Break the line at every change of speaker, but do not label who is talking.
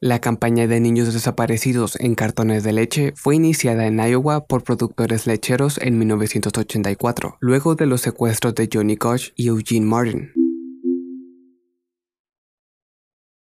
La campaña de niños desaparecidos en cartones de leche fue iniciada en Iowa por productores lecheros en 1984, luego de los secuestros de Johnny Koch y Eugene Martin.